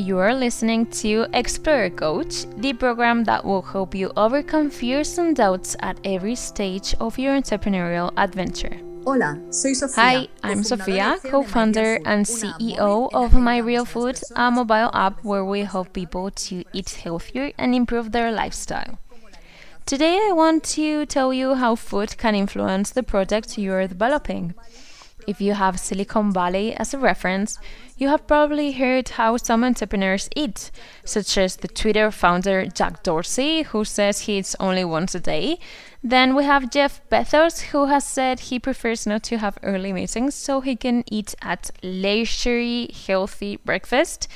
You are listening to Explorer Coach, the program that will help you overcome fears and doubts at every stage of your entrepreneurial adventure. Hola, soy Sofía. Hi, I'm Sofia, co founder and CEO of My Real Food, a mobile app where we help people to eat healthier and improve their lifestyle. Today, I want to tell you how food can influence the project you're developing. If you have Silicon Valley as a reference, you have probably heard how some entrepreneurs eat, such as the Twitter founder Jack Dorsey, who says he eats only once a day. Then we have Jeff Bezos, who has said he prefers not to have early meetings so he can eat at leisurely, healthy breakfast.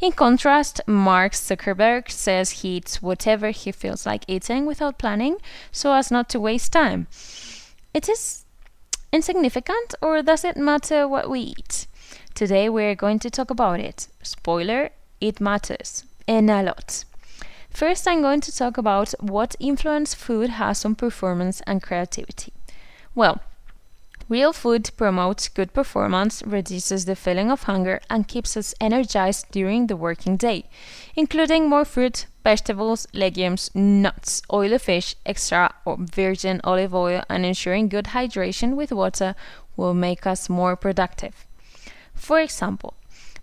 In contrast, Mark Zuckerberg says he eats whatever he feels like eating without planning so as not to waste time. It is insignificant, or does it matter what we eat? Today we're going to talk about it. Spoiler, it matters, and a lot. First, I'm going to talk about what influence food has on performance and creativity. Well, real food promotes good performance, reduces the feeling of hunger, and keeps us energized during the working day, including more fruit, vegetables, legumes, nuts, oily fish, extra or virgin olive oil, and ensuring good hydration with water will make us more productive. For example,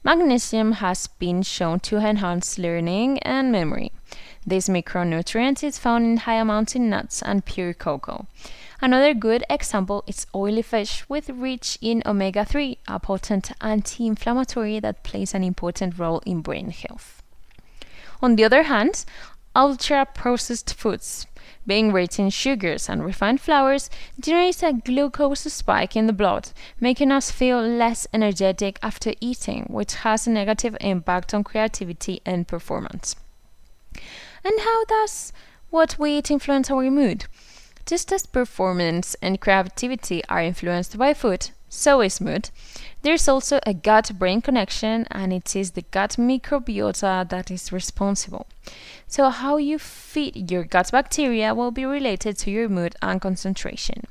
magnesium has been shown to enhance learning and memory. This micronutrient is found in high amounts in nuts and pure cocoa. Another good example is oily fish with rich in omega 3, a potent anti-inflammatory that plays an important role in brain health. On the other hand, ultra processed foods being rich in sugars and refined flours generates a glucose spike in the blood, making us feel less energetic after eating, which has a negative impact on creativity and performance. And how does what we eat influence our mood? Just as performance and creativity are influenced by food, so is mood. There's also a gut brain connection, and it is the gut microbiota that is responsible. So, how you feed your gut bacteria will be related to your mood and concentration.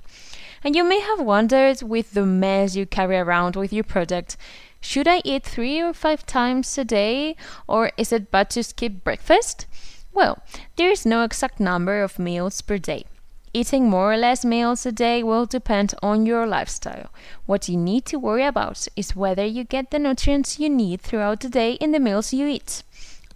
And you may have wondered with the mess you carry around with your project should I eat three or five times a day, or is it bad to skip breakfast? Well, there is no exact number of meals per day. Eating more or less meals a day will depend on your lifestyle. What you need to worry about is whether you get the nutrients you need throughout the day in the meals you eat.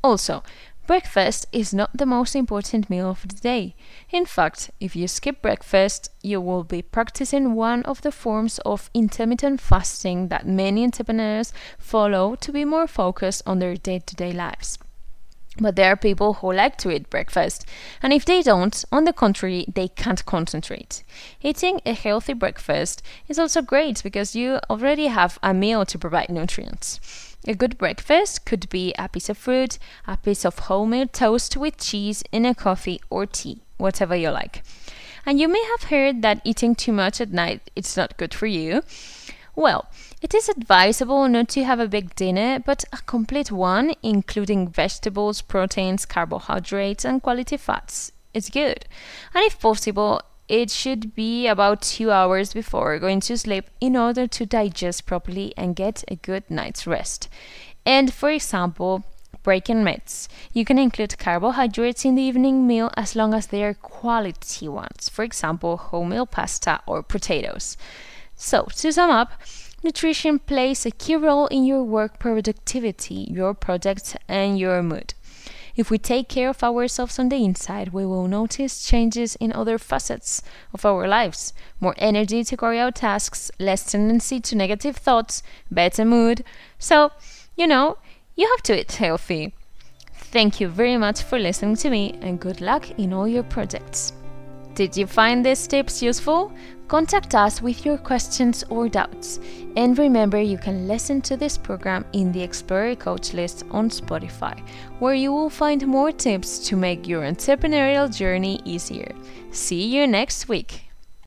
Also, breakfast is not the most important meal of the day. In fact, if you skip breakfast, you will be practicing one of the forms of intermittent fasting that many entrepreneurs follow to be more focused on their day to day lives. But there are people who like to eat breakfast, and if they don't, on the contrary, they can't concentrate. Eating a healthy breakfast is also great because you already have a meal to provide nutrients. A good breakfast could be a piece of fruit, a piece of wholemeal toast with cheese, and a coffee or tea, whatever you like. And you may have heard that eating too much at night is not good for you. Well, it is advisable not to have a big dinner, but a complete one, including vegetables, proteins, carbohydrates, and quality fats. is good. And if possible, it should be about two hours before going to sleep in order to digest properly and get a good night's rest. And for example, breaking myths. You can include carbohydrates in the evening meal as long as they are quality ones, for example, wholemeal pasta or potatoes. So, to sum up, Nutrition plays a key role in your work productivity, your projects, and your mood. If we take care of ourselves on the inside, we will notice changes in other facets of our lives more energy to carry out tasks, less tendency to negative thoughts, better mood. So, you know, you have to eat healthy. Thank you very much for listening to me and good luck in all your projects. Did you find these tips useful? Contact us with your questions or doubts. And remember, you can listen to this program in the Explorer Coach list on Spotify, where you will find more tips to make your entrepreneurial journey easier. See you next week.